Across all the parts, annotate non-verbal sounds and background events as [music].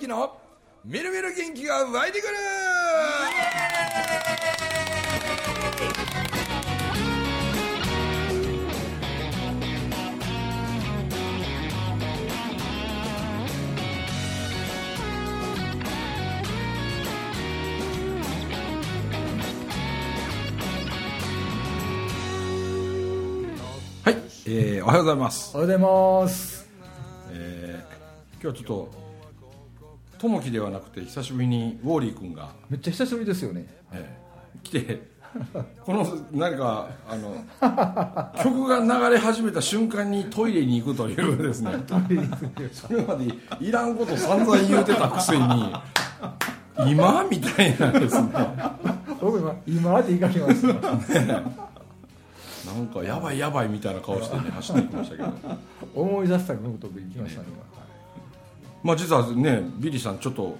明のみるみる元気が湧いてくる。はい、えー、おはようございます。おはようございます。えー、今日はちょっとともきではなくて久しぶりにウォーリー君が、めっちゃ久しぶりですよね。えー来てこの何かあの [laughs] 曲が流れ始めた瞬間にトイレに行くというですね。それまでいらんこと散々言うてたくせに今？みたいなですね。僕今今まで言いかけました [laughs] なんかやばいやばいみたいな顔してね走っていきましたけど。[laughs] 思い出したことで行きましたねまあ実はねビリーさんちょっと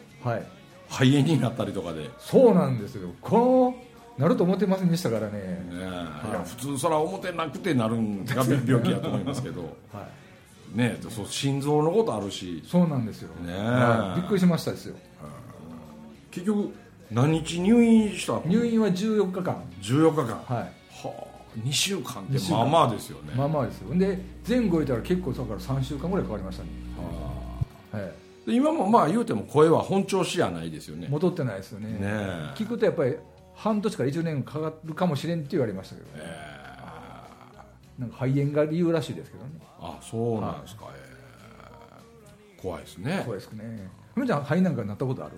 肺炎になったりとかで、ねそうなんですよ。このなると思ってませんでしたからね。え。い。や普通それは思ってなくてなるんが [laughs] 病気やと思いますけど。[laughs] はい。ねそう心臓のことあるし。そうなんですよ、ねえ。はい。びっくりしましたですよ。結局何日入院した？の入院は14日間。14日間。ははいあ2週間ってまあまあですよね、まあまあですよ。で前後いたら結構だから3週間ぐらいかかりましたね、ははい、あで今もまあ言うても声は本調子やないですよね。戻ってないですよね。ねえ。聞くとやっぱり半年から1年かかるかもしれんって言われましたけど、ね。なんか肺炎が理由らしいですけどね。あそうなんですか、ええ怖いですね。怖いですね。ふみちゃん肺なんかなったことある？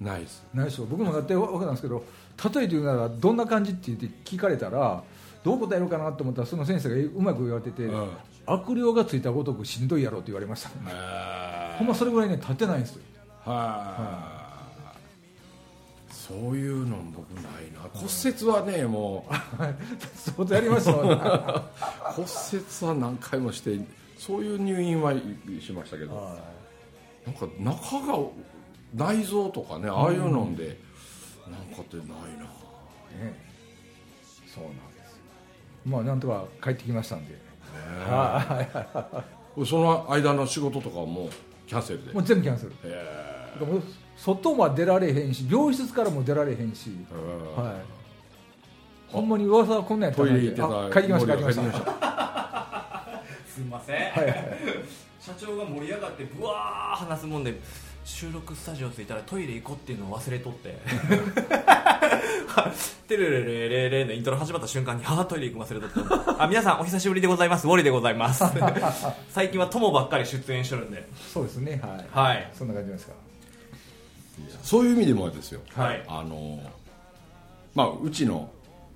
ないです。ないでしょ僕もなって分かったんですけど例えて言うならどんな感じって言って聞かれたらどう答えようかなと思ったらその先生がうまく言われてて、うん。悪霊がついたごとくしんどいやろって言われました、えほんまそれぐらいね立ってないんですよ。はい、そういうの僕ないな。骨折はねもう。[laughs] 相当やりました [laughs] 骨折は何回もしてそういう入院はしましたけど。なんか中が内臓とかねああいうので、なんかってないな。ね。そうなんですよ。まあなんとか帰ってきましたんで、はい。その間の仕事とかもキャンセルで。もう全部キャンセル。外は出られへんし病室からも出られへんし、えはい。ほんまに噂はこんなんやったなトイレ行ってたあ帰ってきました帰ってきました。[laughs] すみません、はいはい。社長が盛り上がってぶわー話すもんで収録スタジオ着いたらトイレ行こうっていうのを忘れとって [laughs] テレレレレレのイントロ始まった瞬間にあートイレ行くの忘れとったあ皆さんお久しぶりでございます。ウォリでございます。[laughs] 最近は友ばっかり出演してるんで。そうですね。はい。はい。そんな感じですか。そういう意味でもですよ。はい。あのまあうちの、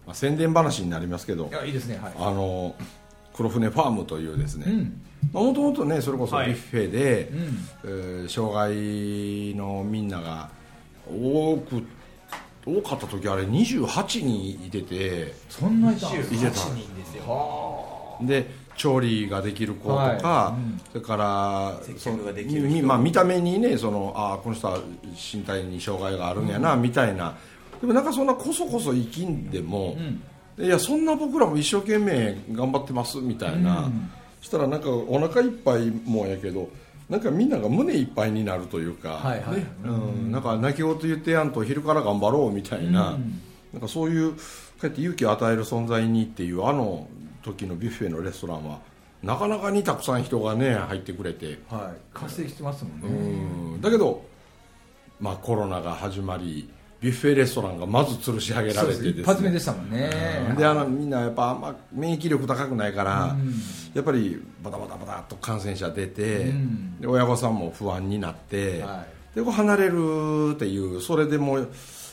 まあ、宣伝話になりますけど。いやいいですね。はい。あの黒船ファームというですね。うん。もともとねそれこそはい。ビュッフェで、うん。えー障害のみんなが多く多かった時あれ28人いててそんないたんですいてた。28人ですよ。で調理ができる子とか、はい。うん。それから接そまあ、見た目にねそのあこの人は身体に障害があるんやな、みたいな。でもなんかそんなこそこそ生きんでも、いやそんな僕らも一生懸命頑張ってますみたいな、うん。したらなんかお腹いっぱいもやけどなんかみんなが胸いっぱいになるというか、はいはい。ね。うん、なんか泣き言言ってやんと昼から頑張ろうみたいな,、うん。なんかそういうこうやって勇気を与える存在にっていうあの時のビュッフェのレストランはなかなかにたくさん人がね入ってくれて、はい。活性してますもんうねん。だけど、まあ、コロナが始まりビュッフェレストランがまず吊るし上げられてですね。一発目でしたもんね。であのみんなやっぱあんま免疫力高くないから、うん。やっぱりバタバタバタっと感染者出て、うん。で親御さんも不安になって、はでこう離れるっていうそれでもう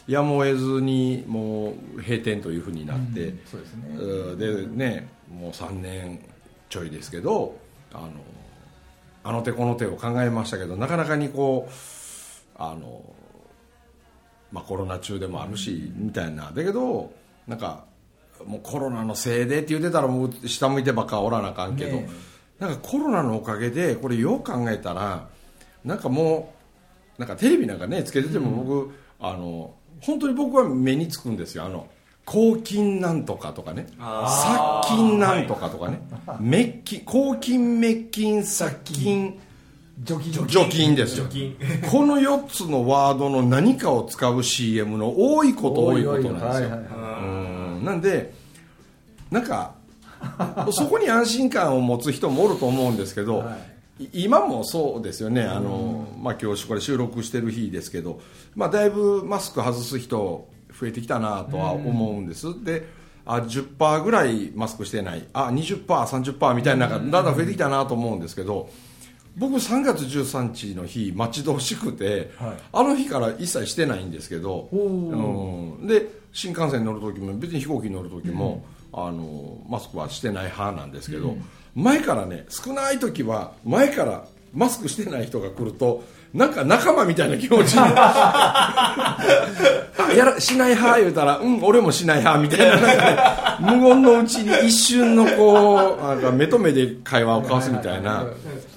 やむを得ずにもう閉店というふうになって、うん。そうですね。うん。でねもう3年ちょいですけどあのあの手この手を考えましたけどなかなかにこうあの、まあ、コロナ中でもあるし、みたいな。だけどなんかもうコロナのせいでって言ってたらもう下向いてばっかおらなあかんけど、ねなんかコロナのおかげでこれよう考えたらなんかもうなんかテレビなんかねつけてても僕、あの本当に僕は目につくんですよ。あの抗菌なんとかとかね。あ殺菌なんとかとかね。滅菌抗菌滅菌殺菌除菌。除菌。です。よ除菌。この4つのワードの何かを使う CM の多いこと多いことなんですよ、なんでなんかそこに安心感を持つ人もおると思うんですけど、はい。今もそうですよね。あの、まあ、今日これ収録してる日ですけど、まあ、だいぶマスク外す人増えてきたなとは思うんです、であ10%ぐらいマスクしてない。あ 20%30% みたいなだんだん増えてきたなと思うんですけど僕3月13日の日待ち遠しくて、はい。あの日から一切してないんですけど、おうん、で新幹線乗る時も別に飛行機乗る時も、あのマスクはしてない派なんですけど、前からね少ない時は前からマスクしてない人が来るとなんか仲間みたいな気持ちに。[laughs] あやらしない派言うたらうん俺もしない派みたいななんか、ね、無言のうちに一瞬のこうなんか目と目で会話を交わすみたいな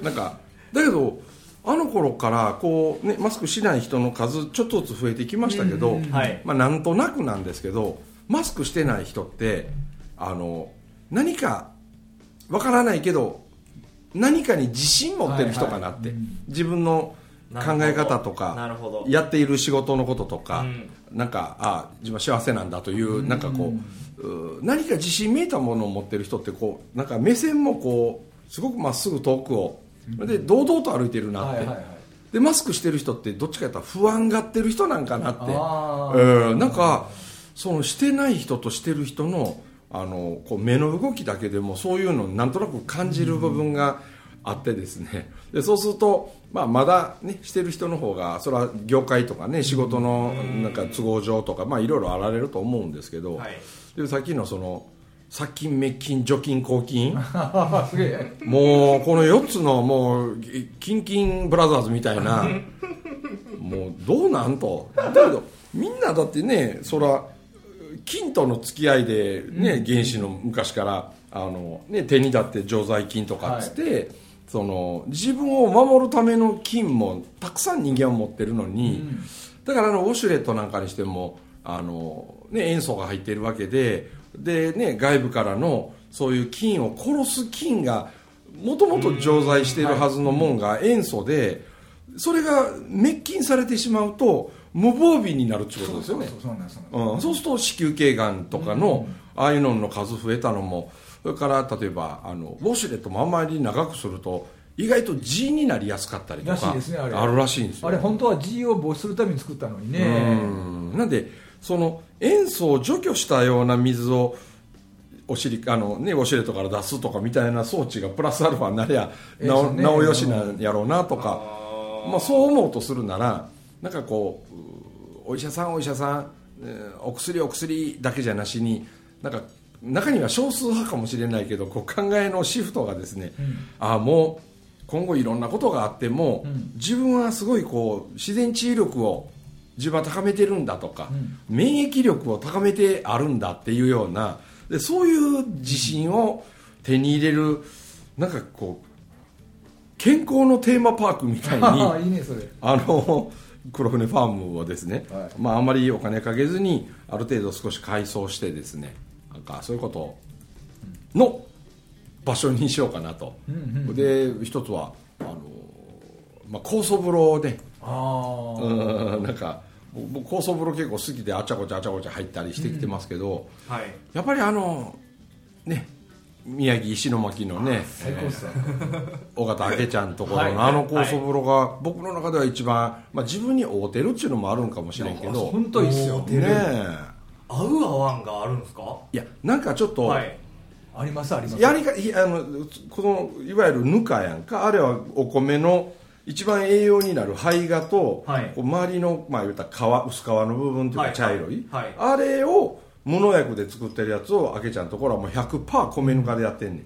なんかだけどあの頃からこう、ね、マスクしない人の数ちょっとずつ増えてきましたけど、はい。まあ、なんとなくなんですけどマスクしてない人ってあの何かわからないけど何かに自信持ってる人かなって、はいはい。うん。自分の考え方となるほど。かやっている仕事のこととか、うん。なんかあ自分は幸せなんだという、なんかこうう何か自信めいたものを持ってる人ってこうなんか目線もこうすごくまっすぐ遠くを、で堂々と歩いてるなって、でマスクしてる人ってどっちかというと不安がってる人なんかなって。あー。うん。なんかそのしてない人としてる人のあのこう目の動きだけでもそういうのをなんとなく感じる部分があってですね。でそうすると、まあ、まだ、ね、してる人の方がそれは業界とかね仕事のなんか都合上とか、まあ、いろいろあられると思うんですけど、はい。でさっきのその殺菌滅菌除菌抗菌？[laughs] すげえ。もうこの4つのもうキンキンブラザーズみたいな。もうどうなんと。だけどみんなだってねそら金との付き合いでね、原始の昔からあの、ね、手にだって常在菌とかっつって、その自分を守るための菌もたくさん人間は持ってるのに、だからあのウォシュレットなんかにしてもあの、ね、塩素が入っているわけでで、ね、外部からのそういう菌を殺す菌がもともと常在しているはずのもんが塩素でそれが滅菌されてしまうと無防備になるってことですよね。そうすると子宮頸がんとかの、ああいうのの数増えたのもそれから例えばあのウォシュレットもあんまり長くすると意外と G になりやすかったりとかあれ。るらしいんですよ。あれ本当は G を防止するために作ったのにね。うん。なんでその塩素を除去したような水をお尻あの、ね、ウォシュレットから出すとかみたいな装置がプラスアルファになりゃなお,、ええですね。なおよしなんやろうなとか、まあ、そう思うとするならなんかこううお医者さんお医者さん、えーお薬お薬だけじゃなしになんか中には少数派かもしれないけどこう考えのシフトがですね、ああもう今後いろんなことがあっても、うん。自分はすごいこう自然治癒力を自分は高めてるんだとか、免疫力を高めてあるんだっていうようなでそういう自信を手に入れるなんかこう健康のテーマパークみたいに [laughs] いいね [laughs] あの黒船ファームをですね、はい。まあ、あまりお金かけずにある程度少し改装してですねなんかそういうことの場所にしようかなと、うんうんで一つはあの、まあ、高層風呂でああうんなんか僕高層風呂結構好きであちゃこちゃあちゃこちゃ入ったりしてきてますけど、はい。やっぱりあのね宮城石巻のね最高っすよ尾形明ちゃんのところはい。のあの高層風呂が僕の中では一番、まあ、自分に合うてるっていうのもあるんかもしれんけど本当いいっすよ。ねえ。合う合わんがあるんですか？いやなんかちょっと、はい。ありますあります。やりがいあのこのいわゆるぬかやんかあれはお米の一番栄養になる胚芽と、はい。こう周りの、まあ、言ったら皮薄皮の部分というはい。か茶色い、はい。あれを無農薬で作ってるやつをあけちゃんのところはもう100%米ぬかでやってんねん。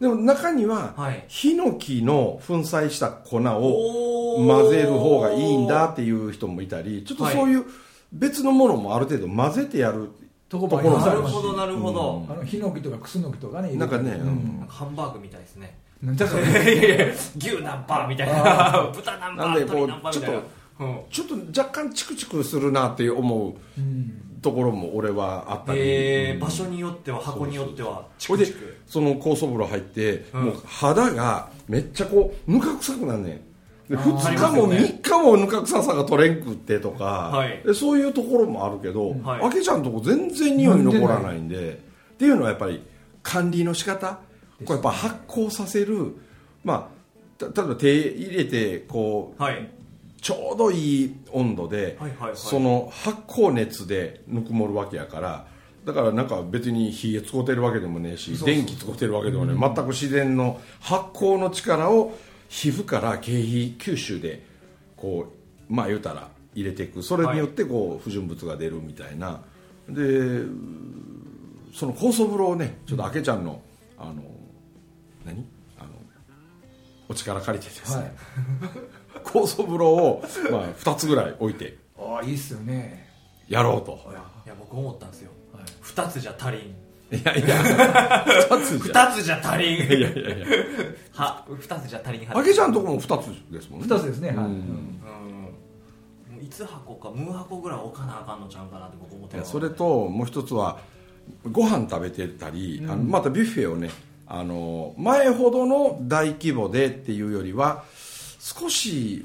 でも中には、はい。ヒノキの粉砕した粉を混ぜる方がいいんだっていう人もいたりちょっとそういう別のものもある程度混ぜてやるところもなありまするほどなるほど、あのヒノキとかクスノキとかねなんかね、うんなんかハンバーグみたいですねなんじゃそれ？[laughs] いやいや牛何パーみたいな。[laughs] 豚何パなんでこうー鶏何パーみたいな。ちうん。ちょっと若干チクチクするなって思ううん。ところも俺はあったり、えーうん場所によっては箱によってはチクチク。その高層風呂入って、うん。もう肌がめっちゃこうぬか臭くなんねん。であー2日も3日もぬか臭さが取れんくってとか、はい。でそういうところもあるけど、はい。あけちゃんとこ全然匂い残らないんでっていうのはやっぱり管理の仕方これやっぱ発酵させるまあた例えば手入れてこうはい。ちょうどいい温度で、はいはいはい。その発酵熱でぬくもるわけやからだからなんか別に火使うてるわけでもねえし電気使うてるわけでもね全く自然の発酵の力を皮膚から経皮吸収でこうまあ言うたら入れていく。それによってこう不純物が出るみたいな。でその酵素風呂をねちょっとあけちゃんのあの何？あのお力借りてですね、はい。[laughs] 酵素風呂を、まあ、2つぐらい置いて。ああいいっすよね。やろうと。いや僕思ったんですよ、はい。二つじゃ足りん。いやいや。[laughs] 2つじゃ。二つじゃ足りん。いやいやいや。は二つじゃ足りんはあけちゃんとこも2つですもんね。二つですねはい、うん。うん。いつ箱かムー箱ぐらい置かなあかんのちゃうかなって僕思ってそれともう一つはご飯食べてたり、あのまたビュッフェをねあの前ほどの大規模でっていうよりは少し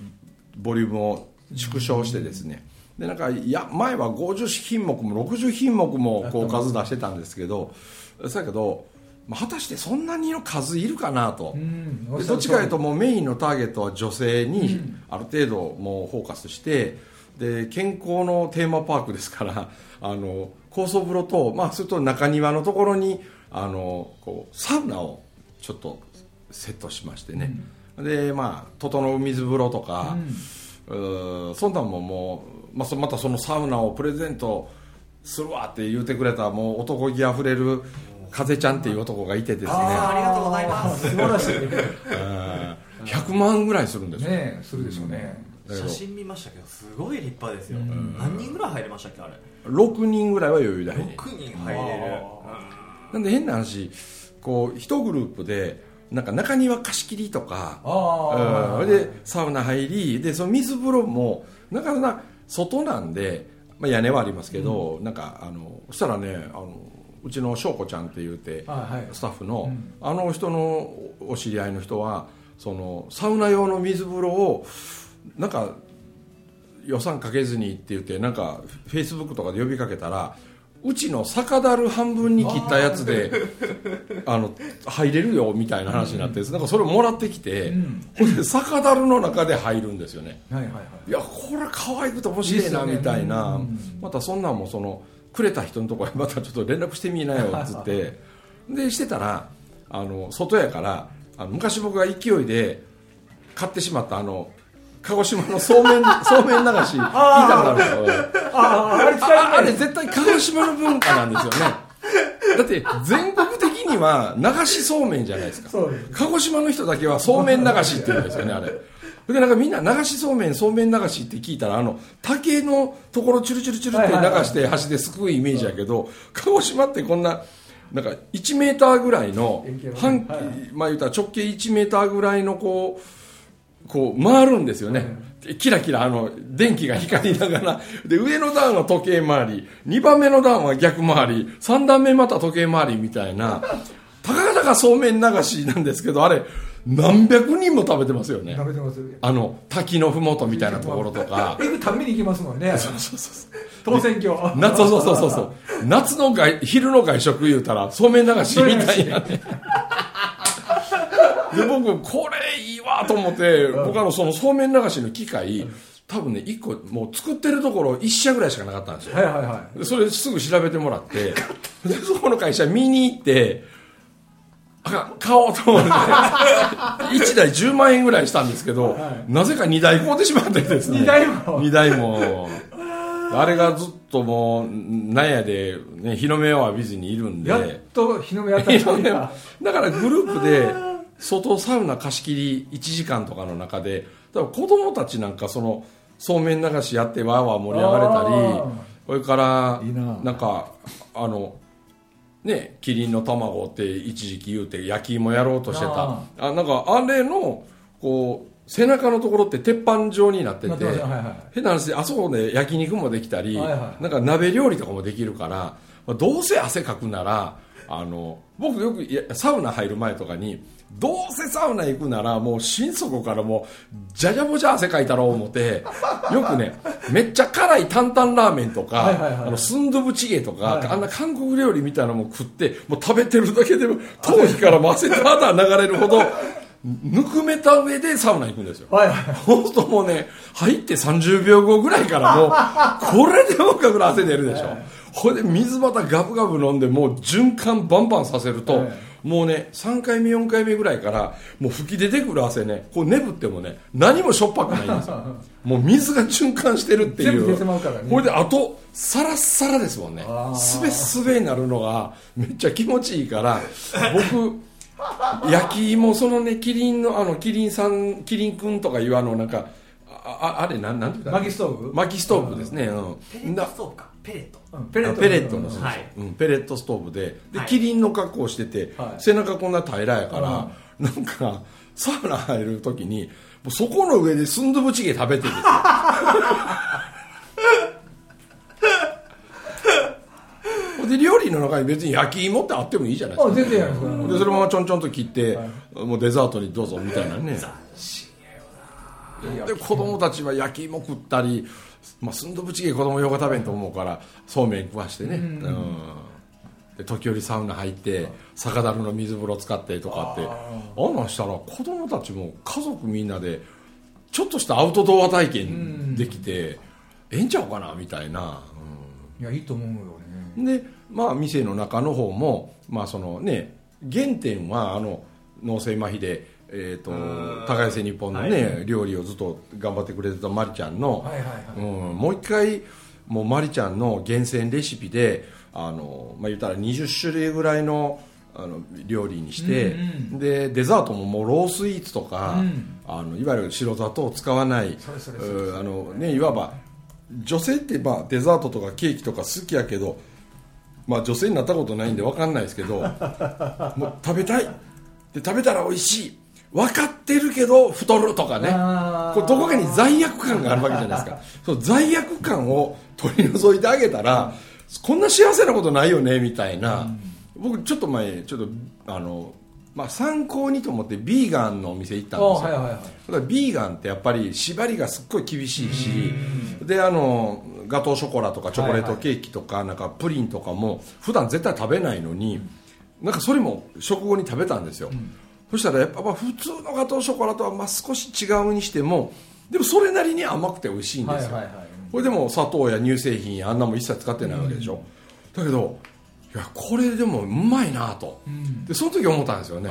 ボリュームを縮小してですね、でなんかいや前は50品目も60品目もこう数出してたんですけどだけど、まあ、果たしてそんなにの数いるかなと、どっちかというともうメインのターゲットは女性にある程度もうフォーカスしてで健康のテーマパークですからあの高層風呂と、まあ、それと中庭のところにあのこうサウナをちょっとセットしましてね、でまあ整う水風呂とか、うーそんなんももう、まあ、そまたそのサウナをプレゼントするわって言うてくれたもう男気あふれる風ちゃんっていう男がいてですね。あありがとうございます。素晴らしい。ねうん100万ぐらいするんですよ、えするでしょうね、写真見ましたけどすごい立派ですよ、何人ぐらい入れましたっけあれ？6人ぐらいは余裕で入れる。6人入れるなんで変な話こう一グループでなんか中庭貸し切りとかああうん。でサウナ入りでその水風呂もなかなか外なんで、まあ、屋根はありますけど、なんかあのそしたらねあのうちの翔子ちゃんって言うて、はいはい。スタッフの、あの人のお知り合いの人はそのサウナ用の水風呂をなんか予算かけずにって言ってなんかフェイスブックとかで呼びかけたらうちの酒樽半分に切ったやつで [laughs] あの入れるよみたいな話になって、なんかそれをもらってきて、ほんで酒樽の中で入るんですよね。はいはいはい。いやこれ可愛くて面白いなみたいな、うん。またそんなんもそのくれた人のところへまたちょっと連絡してみなよっつって。でしてたらあの外やからあの昔僕が勢いで買ってしまったあの鹿児島のそうめん [laughs] そうめん流し言いたくなるんですよあああれ使ああえれ絶対鹿児島の文化なんですよね。だって全国的には流しそうめんじゃないですか。鹿児島の人だけはそうめん流しって言うんですよねあれ。でなんかみんな流しそうめんそうめん流しって聞いたらあの竹のところチュルチュルチュルって流して箸ですくうイメージやけど鹿児島ってこんななんか1メーターぐらいの半はいまあ言うたら直径1メーターぐらいのこうこう回るんですよね、キラキラあの電気が光りながら。で上の段は時計回り。2番目の段は逆回り。3段目また時計回りみたいな。たかだかそうめん流しなんですけどあれ何百人も食べてますよね。食べてますあの滝のふもとみたいなところとか。[laughs] 行くために行きますもんね。そうそうそう当選挙。夏そうそうそうそう。夏の外昼の外食言うたらそうめん流しみたいなねで僕これいいわと思って僕あのそのそうめん流しの機械多分ね1個もう作ってるところ1社ぐらいしかなかったんですよ。はいはいはでそれすぐ調べてもらってでそこの会社見に行ってあ買おうと思って。[laughs] 1台10万円ぐらいしたんですけど、はい。なぜか2台買うてしまってですね。二台も。2台も。[laughs] あれがずっともうなんやで、ね、日の目を浴びずにいるんで。いやっと日の目やっただからグループで [laughs] 外サウナ貸し切り1時間とかの中で多分子供たちなんかそのそうめん流しやってわーわー盛り上がれたりそれからな。んかあのねキリンの卵って一時期言うて焼き芋やろうとしてた。ああなんかあれのこう背中のところって鉄板状になってて、はいはい。変な話であそこで焼肉もできたり、はいはい。なんか鍋料理とかもできるから、まあどうせ汗かくならあの僕よくいやサウナ入る前とかにどうせサウナ行くならもう心底からもうじゃじゃぼじゃ汗かいたろう思ってよくねめっちゃ辛い担々ラーメンとか、はいはいはい。あのスンドゥブチゲとか、はいはい。あんな韓国料理みたいなのも食ってもう食べてるだけでも頭皮からも汗ただ流れるほどぬくめた上でサウナ行くんですよ。はいはい。ほんともうね、入って30秒後ぐらいからもう、これでもかぐらい汗出るでしょ。ほいで水またガブガブ飲んで、もう循環バンバンさせると、はい。もうね、3回目、4回目ぐらいから、もう吹き出てくる汗ね、こう眠ってもね、何もしょっぱくないんですよ。[laughs] もう水が循環してるっていう。全部出ね。これで、あと、サラッサラですもんね。すべすべになるのが、めっちゃ気持ちいいから、僕、焼き芋そのねキリンのあのキリンさんキリンくんとかいうあのなんかあああれなんなんて言ったら薪ストーブ？薪ストーブですね。うん。だペレットストーブか。ペレット。うん。ペレットペレットの、そうそうはい。うん、ペレットストーブで。で、はい。キリンの格好をしてて、はい。背中こんな平らやから、なんかサウナ入る時にもうそこの上でスンドゥブチゲ食べてですよ [laughs] で料理の中に別に焼き芋ってあってもいいじゃないですか。あ全然やでそのままちょんちょんと切って、もうデザートにどうぞみたいなね。で子供たちは焼き芋食ったり、まあ、スンドゥブチゲ子供よく食べんと思うからそうめん食わしてね、うん。で時折サウナ入って酒樽の水風呂使ってとかって。あんなんしたら子供たちも家族みんなでちょっとしたアウトドア体験できて、ええんちゃうかなみたいな、いやいいと思うよね。うんでまあ店の中の方もまあそのね原点はあの脳性麻痺で、えー、とん高瀬日本のね、は料理をずっと頑張ってくれてたマリちゃんの、はいはいはい。うん、もう一回もうマリちゃんの厳選レシピであの、まあ、言ったら20種類ぐらいのあの料理にして、うんでデザートももうロースイーツとか、うん。あのいわゆる白砂糖を使わないあの、ね、いわば女性ってまあデザートとかケーキとか好きやけど、まあ、女性になったことないんで分かんないですけど [laughs] もう食べたい。で食べたら美味しい。分かってるけど太るとかね。これどこかに罪悪感があるわけじゃないですか。[laughs] その罪悪感を取り除いてあげたらこんな幸せなことないよねみたいな、僕ちょっと前ちょっとあの、まあ、参考にと思ってビーガンのお店行ったんですよ、あはいはいはいビーガンってやっぱり縛りがすっごい厳しいしであのガトーショコラとかチョコレートケーキとかなんかプリンとかも普段絶対食べないのになんかそれも食後に食べたんですよ、そしたらやっぱまあ普通のガトーショコラとはまあ少し違うにしてもでもそれなりに甘くて美味しいんですよ、これでも砂糖や乳製品やあんなも一切使ってないわけでしょ、だけどいやこれでもうまいなと、でその時思ったんですよね、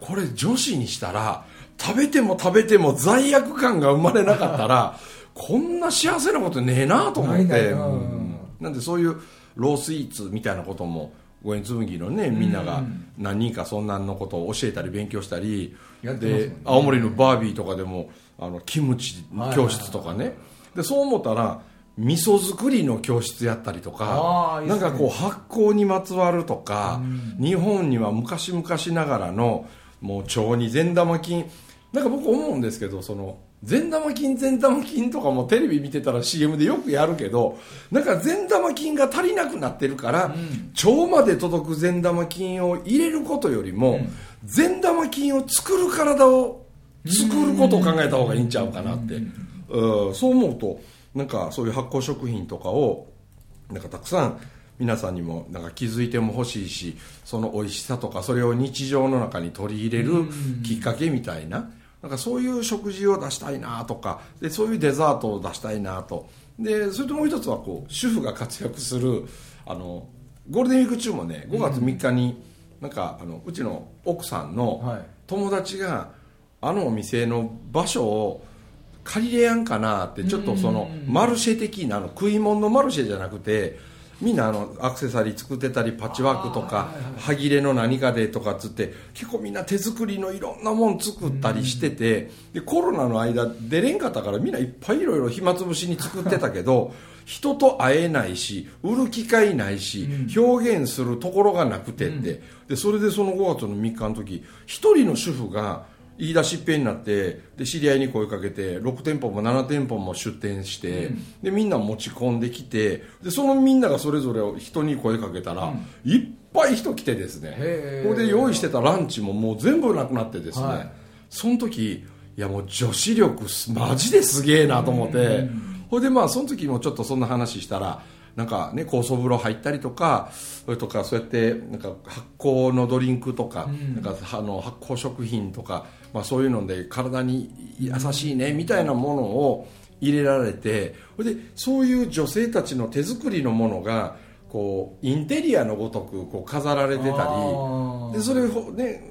これ女子にしたら食べても食べても罪悪感が生まれなかったらこんな幸せなことねえなと思って。うん。うん。なんでそういうロースイーツみたいなことも五円紬のねみんなが何人かそんなんのことを教えたり勉強したり、やってますもんね。で青森のバービーとかでもあのキムチ教室とかね、でそう思ったら味噌作りの教室やったりとかなんかこう発酵にまつわるとか、日本には昔々ながらのもう腸に善玉菌。なんか僕思うんですけどその善玉菌善玉菌とかもテレビ見てたら CM でよくやるけどなんか善玉菌が足りなくなってるから、腸まで届く善玉菌を入れることよりも、善玉菌を作る体を作ることを考えた方がいいんちゃうかなって、うん。そう思うとなんかそういう発酵食品とかをなんかたくさん皆さんにもなんか気づいても欲しいしその美味しさとかそれを日常の中に取り入れるきっかけみたいななんかそういう食事を出したいなとかでそういうデザートを出したいなと。でそれともう一つはこう主婦が活躍するあのゴールデンウィーク中もね5月3日になんかあのうちの奥さんのはい。友達があのお店の場所を借りれやんかなってちょっとそのマルシェ的なあの食い物のマルシェじゃなくてみんなあのアクセサリー作ってたりパッチワークとか歯切れの何かでとかっつって結構みんな手作りのいろんなもん作ったりしててでコロナの間出れんかったからみんないっぱいいろいろ暇つぶしに作ってたけど人と会えないし売る機会ないし表現するところがなくてって。でそれでその5月の3日の時一人の主婦が言い出しっぺになってで知り合いに声かけて6店舗も7店舗も出店して、でみんな持ち込んできてでそのみんながそれぞれ人に声かけたら、いっぱい人来てですね。これで用意してたランチももう全部なくなってですね、はい。その時いやもう女子力すマジですげえなと思って。ほいでまあその時もちょっとそんな話したらなんかね酵素風呂入ったりとかそれとかそうやってなんか発酵のドリンクとか,、なんかあの発酵食品とか、まあ、そういうので体に優しいねみたいなものを入れられてでそういう女性たちの手作りのものがこうインテリアのごとくこう飾られてたりでそれをね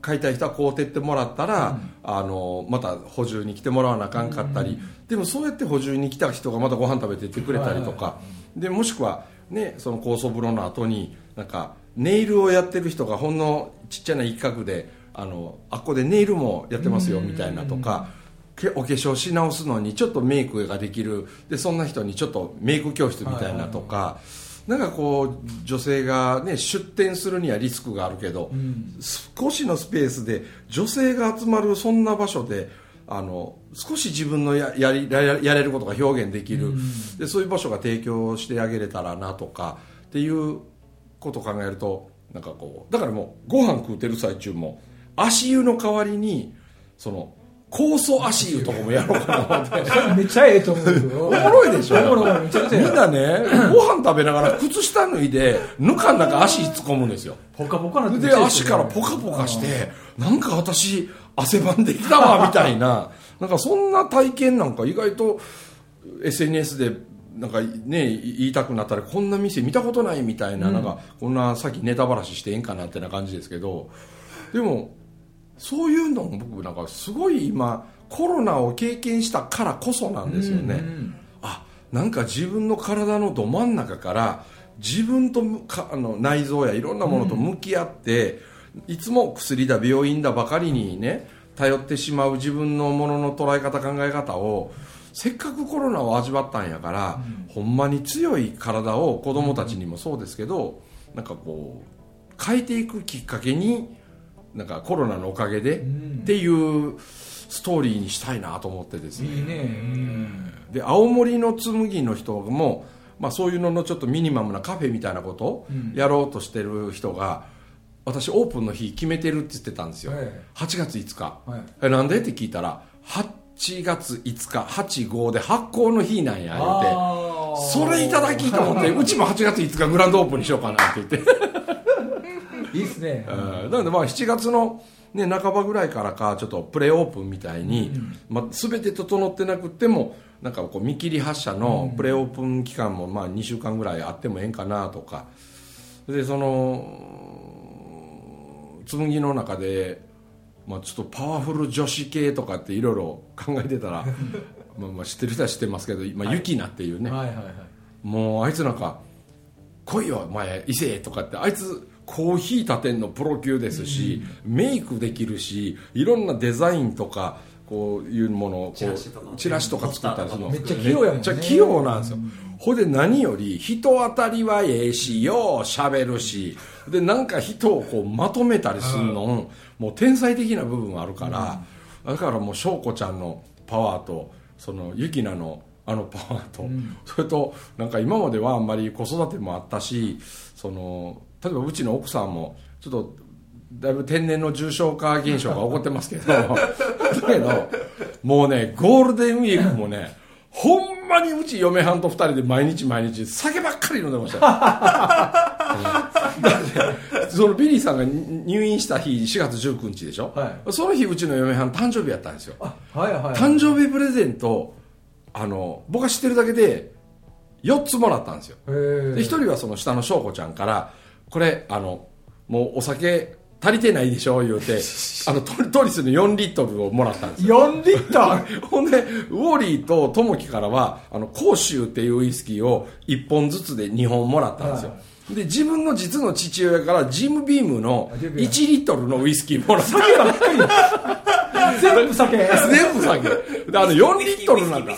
買いたい人は買うてってもらったら、あのまた補充に来てもらわなあかんかったり、でもそうやって補充に来た人がまたご飯食べてってくれたりとか、でもしくは、ね、その高層風呂の後になんかネイルをやってる人がほんのちっちゃな一角であのあっこでネイルもやってますよみたいなとか。けお化粧し直すのにちょっとメイクができる。でそんな人にちょっとメイク教室みたいなとか、なんかこう女性が、ね、出店するにはリスクがあるけど、少しのスペースで女性が集まるそんな場所であの少し自分のややりややれることが表現できる、でそういう場所が提供してあげれたらなとかっていうことを考えるとなんかこうだからもうご飯食うてる最中も足湯の代わりにその酵素足湯とかもやろうかなって。[laughs] めっちゃええと思うよおもろいでしょ？おもろいめちゃくちゃええ。みんなね [laughs] ご飯食べながら靴下脱いでぬかの中足突っ込むんですよ。ポカポカなで足からポカポカしてなんか私汗ばんできたわみたいな。[laughs] なんかそんな体験なんか意外と SNS でなんかね言いたくなったらこんな店見たことないみたいな,、なんかこんなさっきネタばらししてええんかなってな感じですけど。でもそういうのも僕なんかすごい今コロナを経験したからこそなんですよね、あなんか自分の体のど真ん中から自分とあの内臓やいろんなものと向き合って、いつも薬だ病院だばかりにね頼ってしまう自分のものの捉え方考え方をせっかくコロナを味わったんやから、ほんまに強い体を子供たちにもそうですけど、なんかこう変えていくきっかけになんかコロナのおかげで、っていうストーリーにしたいなと思ってですね。いいね。うん。で青森の紬の人も、まあ、そういうののちょっとミニマムなカフェみたいなことをやろうとしてる人が、私オープンの日決めてるって言ってたんですよ、はい。8月5日、はい。えなんで？って聞いたら8月5日85で発行の日なんや言うて。それいただきと思ってうちも8月5日グランドオープンにしようかなって言っていいっすね。うん。なのでまあ7月の、ね、半ばぐらいからかちょっとプレオープンみたいに、まあ、全て整ってなくてもなんかこう見切り発車のプレオープン期間もまあ2週間ぐらいあってもええんかなとか。でその紬の中で、まあ、ちょっとパワフル女子系とかっていろいろ考えてたらまあまあ知ってる人は知ってますけど、まあ、ユキナっていうね、もうあいつなんか「来いよお前伊勢」とかってあいつコーヒー立てんのプロ級ですし、メイクできるしいろんなデザインとかこういうものをこチラシとか。うチラシとか作ったりするの。めっちゃ器用やもんね。めっちゃ器用なんですよ、ほいで何より人当たりはええしようしゃべるしでなんか人をこうまとめたりするの、もう天才的な部分あるから、だからもう翔子ちゃんのパワーとそのユキナのあのパワーと、それとなんか今まではあんまり子育てもあったしその例えばうちの奥さんもちょっとだいぶ天然の重症化現象が起こってますけど [laughs] だけどもうねゴールデンウィークもねほんまにうち嫁はんと二人で毎日毎日酒ばっかり飲んでました。ようんそのビリーさんが入院した日4月19日でしょ、はその日うちの嫁はん誕生日やったんですよ。あはいはい誕生日プレゼントあの僕が知ってるだけで4つもらったんですよ。で1人はその下の翔子ちゃんからこれあのもうお酒足りてないでしょ言うて [laughs] あのトトリスの4リットルをもらったんですよ。4リッター [laughs] ほんでウォーリーとトモキからはあの甲州っていうウイスキーを1本ずつで2本もらったんですよ、はで自分の実の父親からジムビームのあジム1ビーム。リットルのウイスキーもらった。[laughs] 全部酒。全部酒。であの4リットルなんか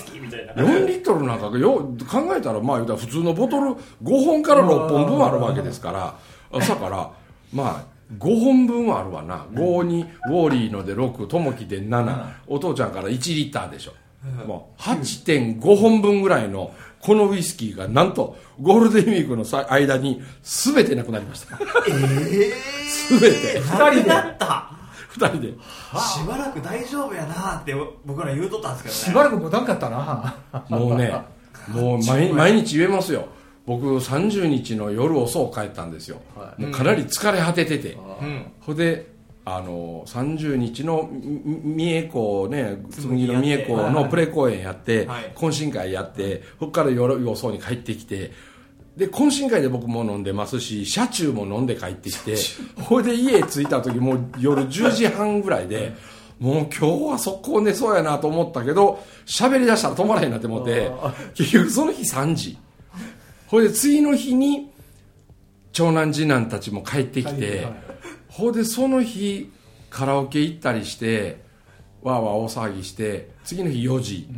ウイスキーみたいな4リットルなんかよ考えたらまあ言うたら普通のボトル5本から6本分あるわけですからだからまあ5本分あるわな。5にウォーリーので6ともきで7お父ちゃんから1リッターでしょ。もう8.5本分ぐらいのこのウイスキーがなんとゴールデンウィークのさ間に全てなくなりました。え全て。2人で？だった2人で。しばらく大丈夫やなって僕ら言うとったんですしけどね。ばらく持たんかったな。もうねもう毎 [laughs] 毎日言えますよ。僕30日の夜遅く帰ったんですよ、もうかなり疲れ果ててて、うん。ほいであの30日のみ三重港ね紬の三重港のプレ公演やって、はい。懇親会やってそこから夜遅に帰ってきてで懇親会で僕も飲んでますし車中も飲んで帰ってきてほいで家着いた時もう夜10時半ぐらいでもう今日は速攻寝そうやなと思ったけど喋り出したら止まらへんなって思って結局その日3時。ほいで次の日に長男次男たちも帰ってきて、ほいでその日カラオケ行ったりしてわーわー大騒ぎして次の日4時、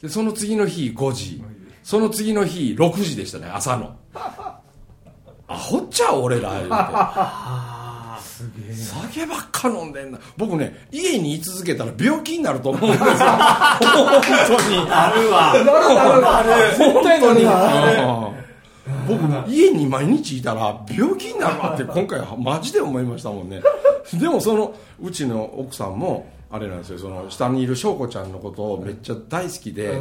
でその次の日5時その次の日6時でしたね朝の。アホっちゃう俺ら言うて。あ酒ばっか飲んでんな。僕ね家に居続けたら病気になると思うんですよ。本当に。ああるわ。絶対なるわ。うん僕家に毎日いたら病気になるわって今回はマジで思いましたもんね。でもそのうちの奥さんもあれなんですよ。その下にいる翔子ちゃんのことをめっちゃ大好きで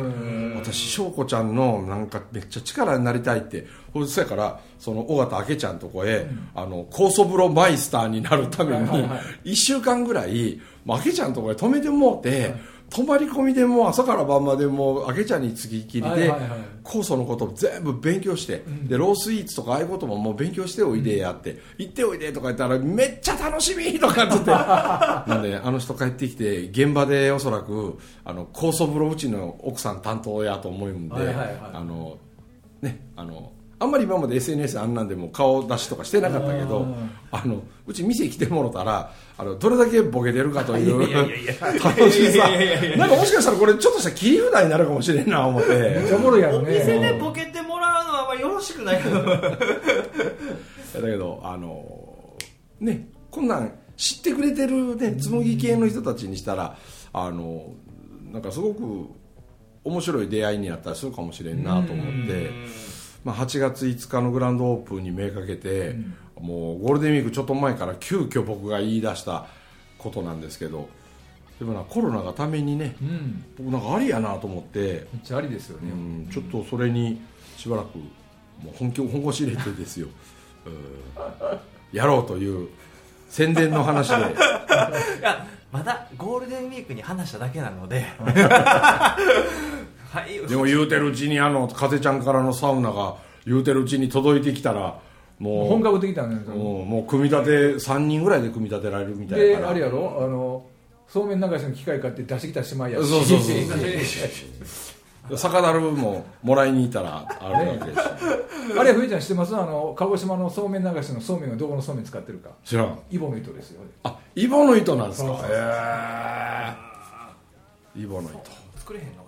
私翔子ちゃんのなんかめっちゃ力になりたいってほそやからその尾形明ちゃんとこへ、あの高祖風呂マイスターになるために1週間ぐらい明ちゃんとこへ泊めてもうて、泊まり込みでもう朝から晩までもう明ちゃんにつきっきりで、酵素のことを全部勉強して、でロースイーツとかああいうことももう勉強しておいでやって、行っておいでとか言ったらめっちゃ楽しみとかって言って。[laughs] なんであの人帰ってきて現場でおそらくあの酵素風呂うちの奥さん担当やと思うんで、あのねあのあんまり今まで SNS あんなんでも顔出しとかしてなかったけどあのうち店来てもろたらあのどれだけボケてるかといういやいやいや [laughs] 楽しさ。なんかもしかしたらこれちょっとした切り札になるかもしれんな思ってお店ねでボケてもらうのはあんまりよろしくないけど [laughs] だけどあのねこんなん知ってくれてるね紬系の人たちにしたらあのなんかすごく面白い出会いになったりするかもしれんなと思って、まあ、8月5日のグランドオープンにめかけて、もうゴールデンウィークちょっと前から急遽僕が言い出したことなんですけどでもなコロナがためにねうん。僕なんかありやなと思って、めっちゃありですようねん、ちょっとそれにしばらくもう本気を本腰入れてですよ。[laughs] うん。やろうという宣伝の話で。[laughs] まだゴールデンウィークに話しただけなので [laughs] はい。でも言うてるうちにあの風ちゃんからのサウナが言うてるうちに届いてきたらもう本格的だね。もうもう組み立て3人ぐらいで組み立てられるみたいなであれやろ？あのそうめん流しの機械買って出してきたしまいやし。そうそうそう酒だるももらいに行ったらあるわけですしあれふえちゃん知ってます？あの鹿児島のそうめん流しのそうめんはどこのそうめん使ってるか。知らん。イボの糸ですよ。あイボの糸なんですか？そうそうへえイボの糸。作れへんの？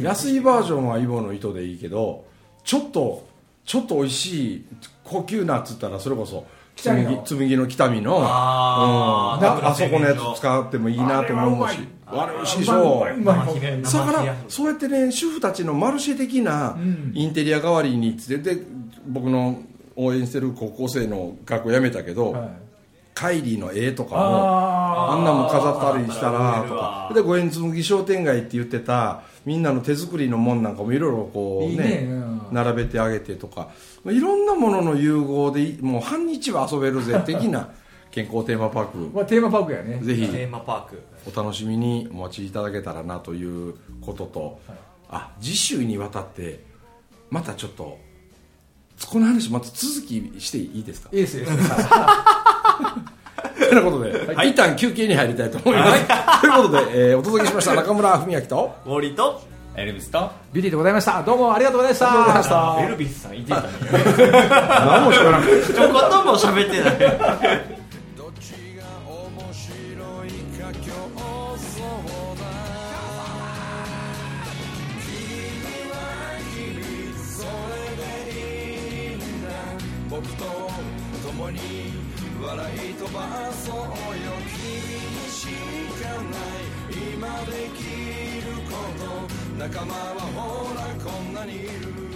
安いバージョンはイボの糸でいいけどちょっとちょっと美味しい高級なっつったらそれこそ紬紬の。北見のあーうん。ああそこのやつ使ってもいいなと思うし。あれ美味しいでしょ。だからそうやってね主婦たちのマルシェ的なん。インテリア代わりにつってで僕の応援してる高校生の学校辞めたけど、はい。カイリーの絵とかもああんなもん飾ったりしたらとあかーで五円紬商店街って言ってたみんなの手作りのもんなんかもいろいろこうねいいね。うん。並べてあげてとか。いろんなものの融合でいもう半日は遊べるぜ [laughs] 的な健康テーマパーク。まあ、テーマパークやね。ぜひ。テーマパーク。お楽しみにお待ちいただけたらなということと、あ次週にわたってまたちょっとこの話また続きしていいですか？エースです [laughs] [laughs] ということで、一旦休憩に入りたいと思います、[laughs] ということで、えーお届けしました中村文明とウォーリーとエルビスとビリーでございました。どうもありがとうございました。エルビスさんいてたね。[laughs] 何も知らなくてちょこっとも喋ってないそうよ君にしかない。今できること。仲間はほらこんなにいる。